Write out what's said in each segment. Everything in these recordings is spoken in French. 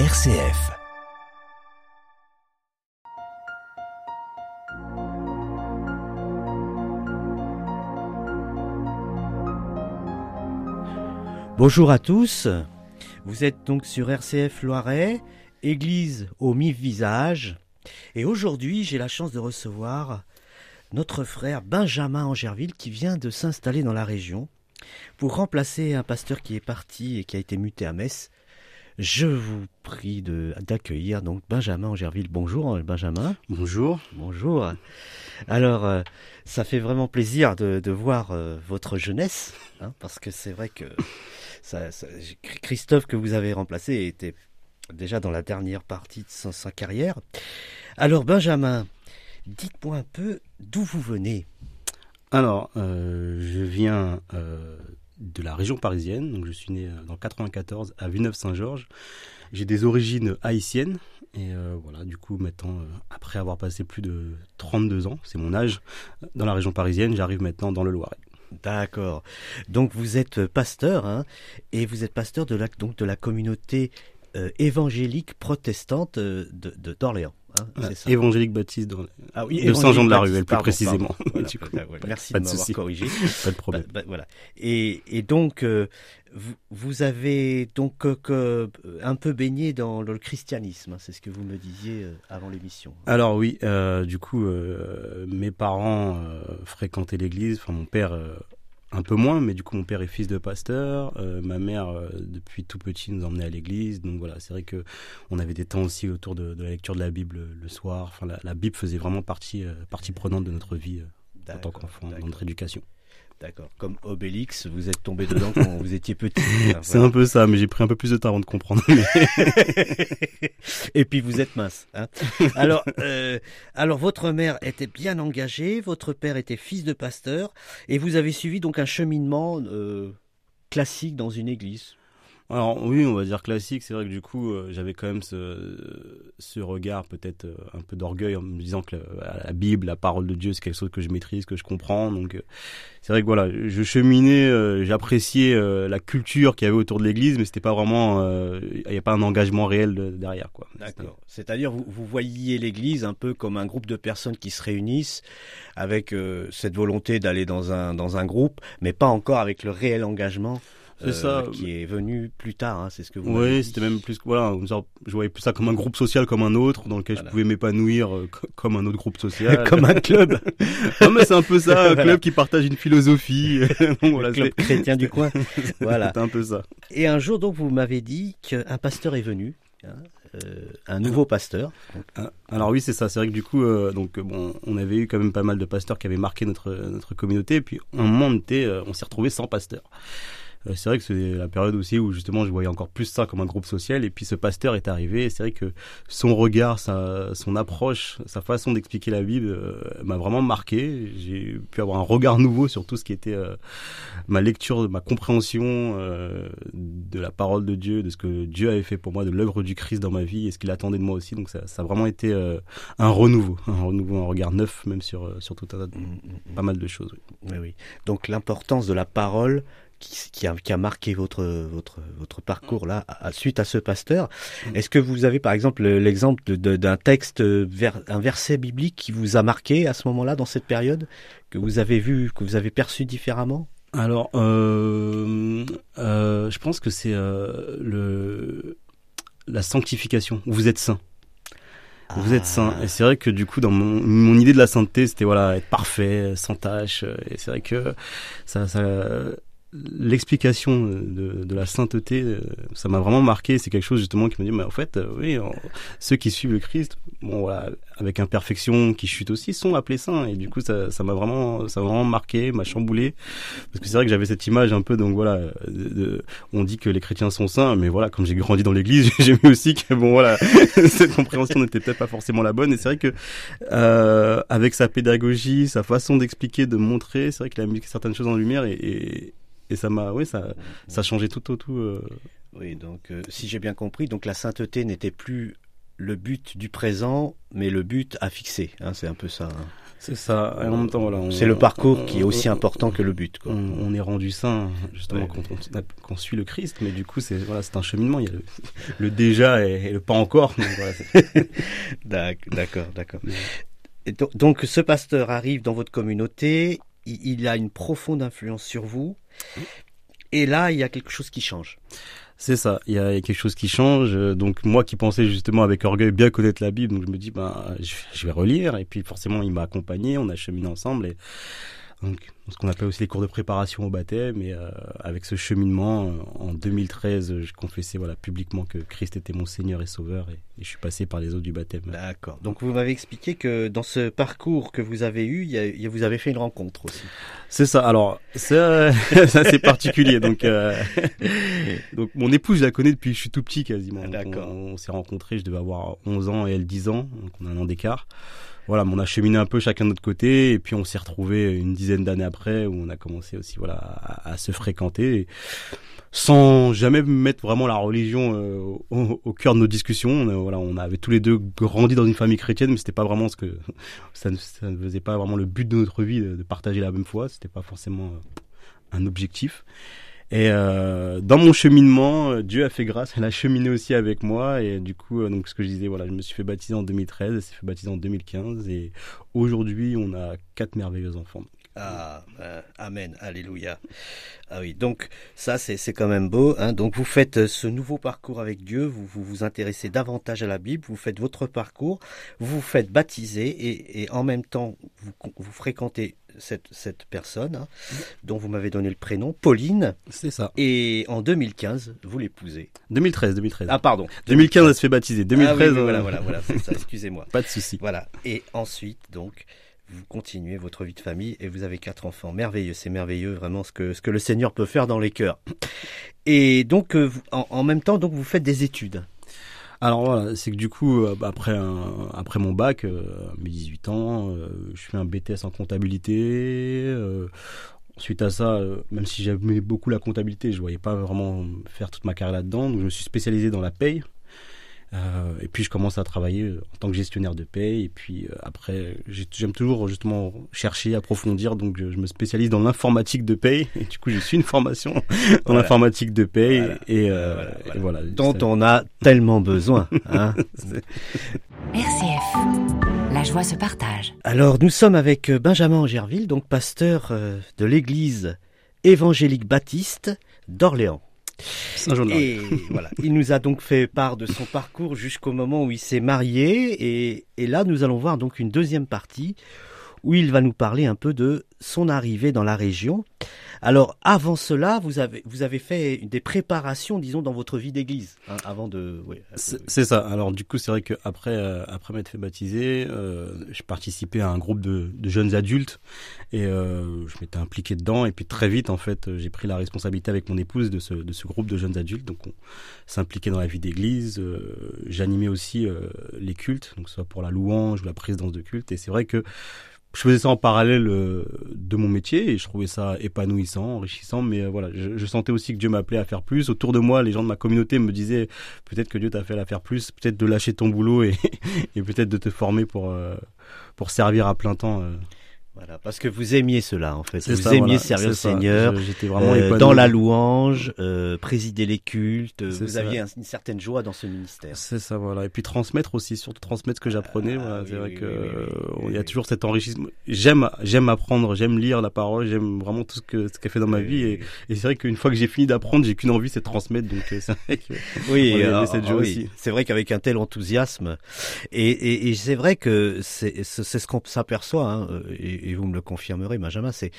RCF. Bonjour à tous. Vous êtes donc sur RCF Loiret, Église au mi-visage. Et aujourd'hui, j'ai la chance de recevoir notre frère Benjamin Angerville qui vient de s'installer dans la région pour remplacer un pasteur qui est parti et qui a été muté à Metz. Je vous prie d'accueillir donc Benjamin Angerville. Bonjour Benjamin. Bonjour. Bonjour. Alors, euh, ça fait vraiment plaisir de, voir euh, votre jeunesse, hein, parce que c'est vrai que ça, Christophe que vous avez remplacé était déjà dans la dernière partie de sa, carrière. Alors Benjamin, dites-moi un peu d'où vous venez. Alors, euh, je viens de la région parisienne. Donc, je suis né euh, dans 94 à Villeneuve-Saint-Georges. J'ai des origines haïtiennes. Et euh, voilà, du coup, maintenant, euh, après avoir passé plus de 32 ans, c'est mon âge, dans la région parisienne, j'arrive maintenant dans le Loiret. D'accord. Donc vous êtes pasteur, hein, et vous êtes pasteur de la, donc de la communauté évangélique protestante de d'Orléans. Hein, évangélique Baptiste dans ah de Saint-Jean de la Ruelle, plus précisément. Merci de m'avoir corrigé. Pas de problème. Bah, bah, voilà. Et, et donc, euh, vous, vous, avez donc euh, un peu baigné dans le christianisme, hein, c'est ce que vous me disiez euh, avant l'émission. Alors oui, du coup, mes parents fréquentaient l'église. Enfin, mon père un peu moins, mais du coup mon père est fils de pasteur, euh, ma mère euh, depuis tout petit nous emmenait à l'église, donc voilà c'est vrai que on avait des temps aussi autour de, la lecture de la Bible le soir. Enfin la, Bible faisait vraiment partie euh, partie prenante de notre vie en tant qu'enfant, dans notre éducation. D'accord. Comme Obélix, vous êtes tombé dedans quand vous étiez petit. C'est un peu ça, mais j'ai pris un peu plus de temps avant de comprendre. Et puis vous êtes mince. Hein alors, euh, alors votre mère était bien engagée, votre père était fils de pasteur, et vous avez suivi donc un cheminement euh, classique dans une église. Alors oui, on va dire classique. C'est vrai que du coup, euh, j'avais quand même ce, regard peut-être euh, un peu d'orgueil en me disant que la, Bible, la parole de Dieu, c'est quelque chose que je maîtrise, que je comprends. Donc euh, c'est vrai que voilà, je cheminais, j'appréciais la culture qu'il y avait autour de l'Église, mais c'était pas vraiment, il n'y a pas un engagement réel derrière quoi. D'accord. C'est-à-dire vous, vous voyiez l'Église un peu comme un groupe de personnes qui se réunissent avec cette volonté d'aller dans un dans un groupe, mais pas encore avec le réel engagement c'est ça. Euh, qui est venu plus tard, hein, c'est ce que vous Oui, c'était même plus voilà, je voyais plus ça comme un groupe social comme un autre dans lequel je pouvais m'épanouir euh, comme un autre groupe social, comme un club. non mais c'est un peu ça, un club qui partage une philosophie. voilà, le club chrétien du coin. Voilà. c'est un peu ça. Et un jour donc vous m'avez dit qu'un pasteur est venu. Hein, euh, un nouveau pasteur. Alors oui, c'est ça. C'est vrai que du coup, donc bon, on avait eu quand même pas mal de pasteurs qui avaient marqué notre notre communauté. Et puis un moment, on, on s'est retrouvé sans pasteur. Euh, c'est vrai que c'est la période aussi où justement je voyais encore plus ça comme un groupe social. Et puis ce pasteur est arrivé. C'est vrai que son regard, sa, son approche, sa façon d'expliquer la Bible euh, m'a vraiment marqué. J'ai pu avoir un regard nouveau sur tout ce qui était euh, ma lecture, ma compréhension de la parole de Dieu, de ce que Dieu avait fait pour moi, de l'œuvre du Christ dans ma vie et ce qu'il attendait de moi aussi. Donc ça, ça a vraiment été un renouveau, un renouveau, un regard neuf même sur, sur tout un tas de, mm, mm, mm. pas mal de choses. Oui. oui. Donc l'importance de la parole qui, a, qui, a, marqué votre, votre, votre parcours là, suite à ce pasteur. Mm. Est-ce que vous avez par exemple l'exemple d'un texte, un verset biblique qui vous a marqué à ce moment-là, dans cette période, que vous avez vu, que vous avez perçu différemment? Alors, euh, euh, je pense que c'est euh, le la sanctification. Vous êtes saint. Vous êtes saint. Et c'est vrai que du coup, dans mon, mon idée de la sainteté, c'était voilà être parfait, sans tâche. Et c'est vrai que ça, ça l'explication de, de, la sainteté, euh, ça m'a vraiment marqué. C'est quelque chose justement qui me dit, mais en fait, euh, oui, ceux qui suivent le Christ, bon voilà, avec imperfection, qui chutent aussi, sont appelés saints. Et du coup, ça, m'a vraiment, ça m'a vraiment marqué, m'a chamboulé, parce que c'est vrai que j'avais cette image un peu, donc voilà, on dit que les chrétiens sont saints, mais voilà, comme j'ai grandi dans l'Église, j'ai vu aussi que bon voilà, cette compréhension n'était peut-être pas forcément la bonne. Et c'est vrai que euh, avec sa pédagogie, sa façon d'expliquer, de montrer, c'est vrai qu'il a mis certaines choses en lumière et, et et ça m'a, oui, ça, ça a changé tout au tout. Euh. Oui, donc euh, si j'ai bien compris, donc la sainteté n'était plus le but du présent, mais le but à fixer. Hein, c'est un peu ça. Hein. C'est ça. Et en même temps, voilà. C'est le parcours qui est aussi important que le but. Quoi. On, est rendu saint justement quand on, suit le Christ, mais du coup, c'est voilà, c'est un cheminement. Il y a le, déjà et, le pas encore. d'accord, d'accord. Donc, ce pasteur arrive dans votre communauté. Il a une profonde influence sur vous. Et là, il y a quelque chose qui change. C'est ça, il y, a quelque chose qui change. Donc moi qui pensais justement avec orgueil bien connaître la Bible, donc je me dis ben je vais relire et puis forcément il m'a accompagné, on a cheminé ensemble et donc ce qu'on appelle aussi les cours de préparation au baptême. Et euh, avec ce cheminement, euh, en 2013, je confessais voilà publiquement que Christ était mon Seigneur et Sauveur, et, je suis passé par les eaux du baptême. D'accord. Donc vous m'avez expliqué que dans ce parcours que vous avez eu, y vous avez fait une rencontre aussi. C'est ça. Alors c'est assez particulier. donc euh, donc mon épouse, je la connais depuis que je suis tout petit quasiment. D'accord. On, on s'est rencontrés, je devais avoir 11 ans et elle 10 ans, donc on a un an d'écart voilà, on a cheminé un peu chacun de notre côté et puis on s'est retrouvé une dizaine d'années après où on a commencé aussi voilà à, se fréquenter sans jamais mettre vraiment la religion euh, au, cœur de nos discussions. On, voilà, on avait tous les deux grandi dans une famille chrétienne, mais c'était pas vraiment ce que ça ne, faisait pas vraiment le but de notre vie de, de partager la même foi. C'était pas forcément un objectif. Et euh, dans mon cheminement, euh, Dieu a fait grâce, elle a cheminé aussi avec moi. Et du coup, euh, donc ce que je disais, voilà, je me suis fait baptiser en 2013, elle s'est fait baptiser en 2015. Et aujourd'hui, on a quatre merveilleux enfants. Ah, amen, alléluia. Ah oui, donc ça c'est quand même beau. Hein. Donc vous faites ce nouveau parcours avec Dieu, vous, vous, vous intéressez davantage à la Bible, vous faites votre parcours, vous vous faites baptiser et, et en même temps vous, vous fréquentez cette, cette personne, hein, dont vous m'avez donné le prénom, Pauline. C'est ça. Et en 2015, vous l'épousez. 2013, 2013. Ah, pardon. 2015, elle se fait baptiser. 2013. Ah voilà, voilà, voilà, c'est ça, excusez-moi. Pas de souci. Voilà. Et ensuite, donc, vous continuez votre vie de famille et vous avez quatre enfants. Merveilleux, c'est merveilleux vraiment ce que, le Seigneur peut faire dans les cœurs. Et donc, euh, en, même temps, donc, vous faites des études. Alors voilà, c'est que du coup, euh, après, après mon bac, euh, mes 18 ans, euh, je fais un BTS en comptabilité. Suite à ça, même si j'aimais beaucoup la comptabilité, je voyais pas vraiment faire toute ma carrière là-dedans. Donc je me suis spécialisé dans la paye. Euh, et puis je commence à travailler euh, en tant que gestionnaire de paye. Et puis euh, après, j'aime toujours justement chercher, approfondir. Donc je, me spécialise dans l'informatique de paye. Et du coup, je suis une formation dans l'informatique de paye. Et, voilà, Dont on a tellement besoin. Hein RCF. La joie se partage. Alors nous sommes avec Benjamin Angerville, donc pasteur de l'église évangélique baptiste d'Orléans. Et voilà, il nous a donc fait part de son parcours jusqu'au moment où il s'est marié. Et, et, là, nous allons voir donc une deuxième partie où il va nous parler un peu de son arrivée dans la région. Alors, avant cela, vous avez, vous avez fait des préparations, disons, dans votre vie d'église, hein, avant de. c'est ça. Alors, du coup, c'est vrai qu'après euh, après m'être fait baptiser, euh, je participais à un groupe de, de jeunes adultes et euh, je m'étais impliqué dedans. Et puis, très vite, en fait, j'ai pris la responsabilité avec mon épouse de ce, de ce groupe de jeunes adultes. Donc, on s'impliquait dans la vie d'église. Euh, j'animais aussi euh, les cultes, donc soit pour la louange ou la présidence de culte. Et c'est vrai que je faisais ça en parallèle euh, de mon métier et je trouvais ça épanouissant, enrichissant. Mais euh, voilà, je, sentais aussi que Dieu m'appelait à faire plus. Autour de moi, les gens de ma communauté me disaient peut-être que Dieu t'a fait à faire plus, peut-être de lâcher ton boulot et, et peut-être de te former pour euh, pour servir à plein temps. Voilà, parce que vous aimiez cela en fait. Vous aimiez servir le Seigneur. J'étais vraiment euh, dans la louange, euh, présider les cultes. Vous aviez une certaine joie dans ce ministère. C'est ça, voilà. Et puis transmettre aussi, surtout transmettre ce que j'apprenais. voilà. Ah, c'est vrai que il y a toujours cet enrichissement. J'aime, j'aime apprendre, j'aime lire la parole, j'aime vraiment tout ce que ce qu'elle fait dans ma vie. Et, et c'est vrai qu'une fois que j'ai fini d'apprendre, j'ai qu'une envie, c'est de transmettre. Donc euh, c'est vrai que oui, ah, oui. c'est vrai qu'avec un tel enthousiasme, et, et, et c'est vrai que c'est c'est ce qu'on s'aperçoit. Hein, et, et vous me le confirmerez, Benjamin, c'est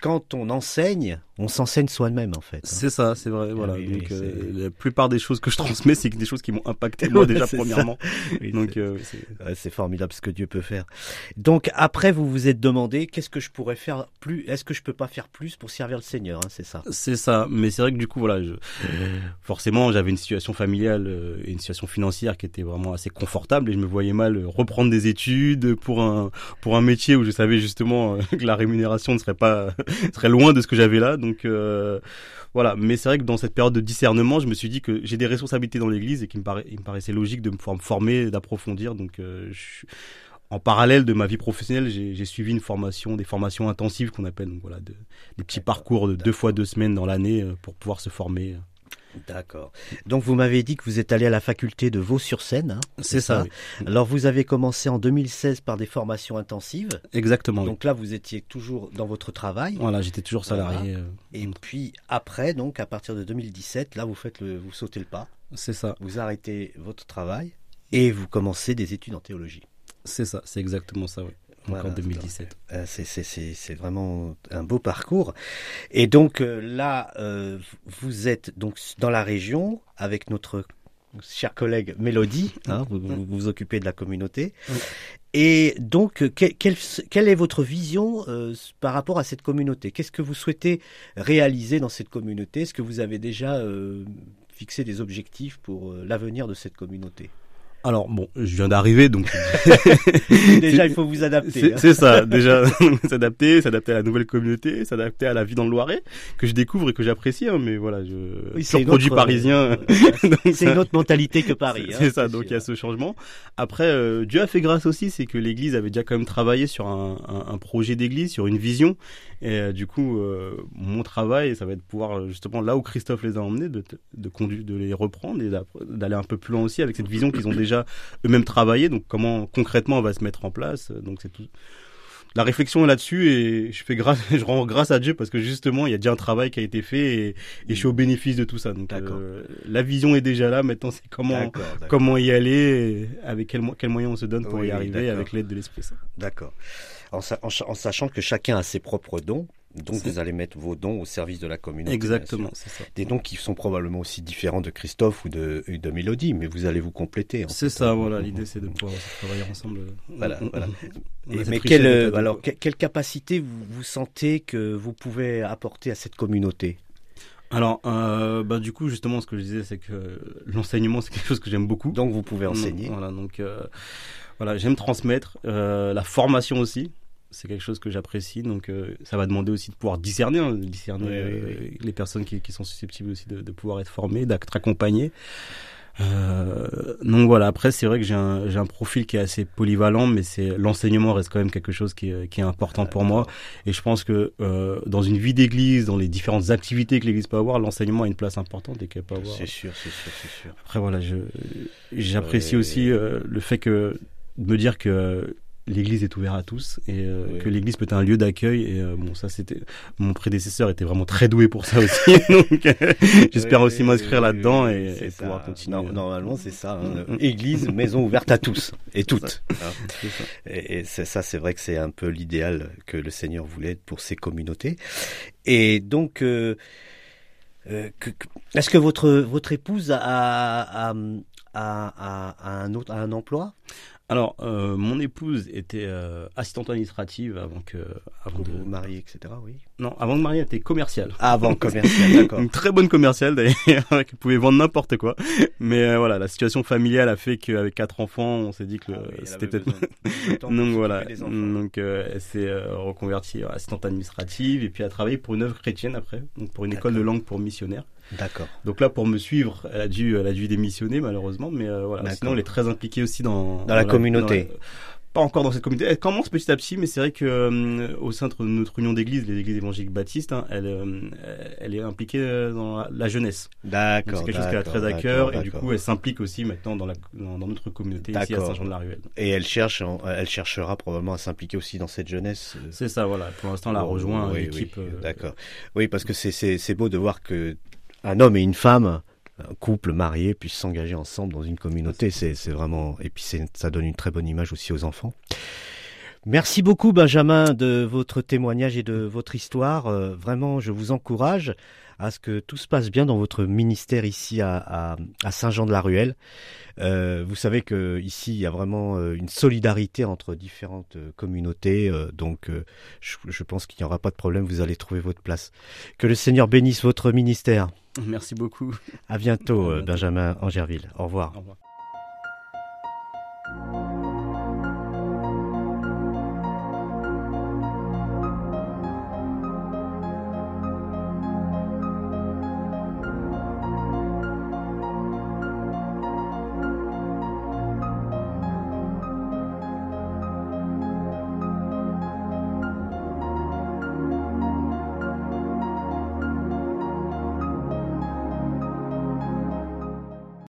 quand on enseigne, on s'enseigne soi-même en fait. Hein. C'est ça, c'est vrai. Voilà. Ah donc euh, la plupart des choses que je transmets, c'est des choses qui m'ont impacté moi déjà premièrement. donc euh, c'est formidable ce que Dieu peut faire. Donc après, vous vous êtes demandé qu'est-ce que je pourrais faire plus Est-ce que je peux pas faire plus pour servir le Seigneur hein, C'est ça. C'est ça. Mais c'est vrai que du coup, voilà, je... forcément, j'avais une situation familiale euh, et une situation financière qui était vraiment assez confortable et je me voyais mal reprendre des études pour un pour un métier où je savais justement que la rémunération ne serait pas très loin de ce que j'avais là. Donc euh, voilà. Mais c'est vrai que dans cette période de discernement, je me suis dit que j'ai des responsabilités dans l'Église et qu'il me, paraît, il me paraissait logique de me former, d'approfondir. Donc euh, je en parallèle de ma vie professionnelle, j'ai suivi une formation, des formations intensives qu'on appelle, donc voilà, de, des petits parcours de deux fois deux semaines dans l'année pour pouvoir se former. D'accord. Donc vous m'avez dit que vous êtes allé à la faculté de Vaux-sur-Seine. Hein, c'est ça. Alors vous avez commencé en 2016 par des formations intensives. Exactement. Donc là vous étiez toujours dans votre travail. Voilà, j'étais toujours salarié. Euh, Et puis après, donc à partir de 2017, là vous faites le, vous sautez le pas. C'est ça. Vous arrêtez votre travail et vous commencez des études en théologie. C'est ça, c'est exactement ça, oui en 2017. Euh, c'est vraiment un beau parcours. Et donc euh, là, euh, vous êtes donc dans la région avec notre chère collègue Mélodie, hein, vous, vous, occupez de la communauté. Et donc, quelle, est votre vision par rapport à cette communauté? Qu'est-ce que vous souhaitez réaliser dans cette communauté? Est-ce que vous avez déjà fixé des objectifs pour l'avenir de cette communauté? Alors bon, je viens d'arriver, donc déjà il faut vous adapter. C'est hein. ça, déjà s'adapter, s'adapter à la nouvelle communauté, s'adapter à la vie dans le Loiret que je découvre et que j'apprécie. Hein, mais voilà, je oui, un produit parisien. Euh, c'est une autre mentalité que Paris. C'est hein, ça, donc il y a ce changement. Après, euh, Dieu a fait grâce aussi, c'est que l'Église avait déjà quand même travaillé sur un, un, un projet d'Église, sur une vision, et euh, du coup, mon travail, ça va être pouvoir justement là où Christophe les a emmenés, de, de conduire, de les reprendre et d'aller un peu plus loin aussi avec cette vision qu'ils ont déjà eux-mêmes travailler. Donc comment concrètement on va se mettre en place. Donc c'est tout. La réflexion est là-dessus et je fais grâce, je rends grâce à Dieu parce que justement il y a déjà un travail qui a été fait et, je suis au bénéfice de tout ça. Donc euh, la vision est déjà là. Maintenant c'est comment comment y aller, avec quels quel moyens on se donne pour y arriver avec l'aide de l'Esprit Saint. D'accord. En, sachant que chacun a ses propres dons, donc vous allez mettre vos dons au service de la communauté. Exactement, c'est ça. Des dons qui sont probablement aussi différents de Christophe ou de, de Mélodie, mais vous allez vous compléter. C'est ça, voilà. L'idée, c'est de pouvoir travailler ensemble. Voilà, voilà. mais quelle, alors, quelle capacité vous, vous sentez que vous pouvez apporter à cette communauté? Alors, euh, bah, du coup, justement, ce que je disais, c'est que l'enseignement, c'est quelque chose que j'aime beaucoup. Donc, vous pouvez enseigner. Voilà, donc, euh, voilà, j'aime transmettre. Euh, la formation aussi c'est quelque chose que j'apprécie. Donc, euh, ça va demander aussi de pouvoir discerner, hein, discerner euh, les personnes qui, sont susceptibles aussi de, pouvoir être formées, d'être accompagnées. Euh, donc voilà. Après, c'est vrai que j'ai un, j'ai un profil qui est assez polyvalent, mais c'est l'enseignement reste quand même quelque chose qui est, qui est important pour moi. Et je pense que dans une vie d'église, dans les différentes activités que l'église peut avoir, l'enseignement a une place importante et qu'elle peut avoir. C'est sûr, c'est sûr, c'est sûr. Après voilà, je, j'apprécie aussi le fait que de me dire que l'église est ouverte à tous et euh, que l'église peut être un lieu d'accueil et euh, bon ça c'était mon prédécesseur était vraiment très doué pour ça aussi donc euh, j'espère aussi m'inscrire là-dedans et, pouvoir continuer normalement c'est ça hein. église maison ouverte à tous et toutes hein. et, c'est ça c'est vrai que c'est un peu l'idéal que le Seigneur voulait pour ses communautés. Et donc est-ce que votre votre épouse a, a, a, a un autre a un emploi? Alors, euh, mon épouse était euh, assistante administrative avant que. Avant de vous marier, etc. Oui. Non, avant de marier, elle était commerciale. Ah, avant commerciale, d'accord. Une très bonne commerciale d'ailleurs, qui pouvait vendre n'importe quoi. Mais euh, voilà, la situation familiale a fait qu'avec quatre enfants, on s'est dit que ah c'était peut-être. donc voilà, donc elle s'est reconvertie assistante administrative et puis a travaillé pour une œuvre chrétienne après, donc pour une école de langue pour missionnaires. D'accord. Donc là, pour me suivre, elle a dû, elle a dû démissionner malheureusement, mais euh, voilà. Sinon, elle est très impliquée aussi dans, dans, la, communauté. pas encore dans cette communauté. Elle commence petit à petit, mais c'est vrai que euh, au sein de notre union d'églises, les églises évangéliques baptistes, hein, elle, euh, elle est impliquée dans la, jeunesse. D'accord. C'est quelque chose qu'elle a très à cœur et du coup, elle s'implique aussi maintenant dans, la, dans, notre communauté ici à Saint-Jean-de-la-Ruelle. Et elle cherche, elle cherchera probablement à s'impliquer aussi dans cette jeunesse. C'est ça, voilà. Pour l'instant, elle a oh, rejoint l'équipe. D'accord. Oui, parce que c'est beau de voir que un homme et une femme, un couple marié, puissent s'engager ensemble dans une communauté. C'est vraiment et puis ça donne une très bonne image aussi aux enfants. Merci beaucoup Benjamin de votre témoignage et de votre histoire. Euh, vraiment, je vous encourage à ce que tout se passe bien dans votre ministère ici à, Saint-Jean-de-la-Ruelle. Euh, vous savez que ici il y a vraiment euh, une solidarité entre différentes communautés, donc je, je, pense qu'il n'y aura pas de problème. Vous allez trouver votre place. Que le Seigneur bénisse votre ministère. Merci beaucoup. À bientôt, Benjamin Angerville. Au revoir. Au revoir.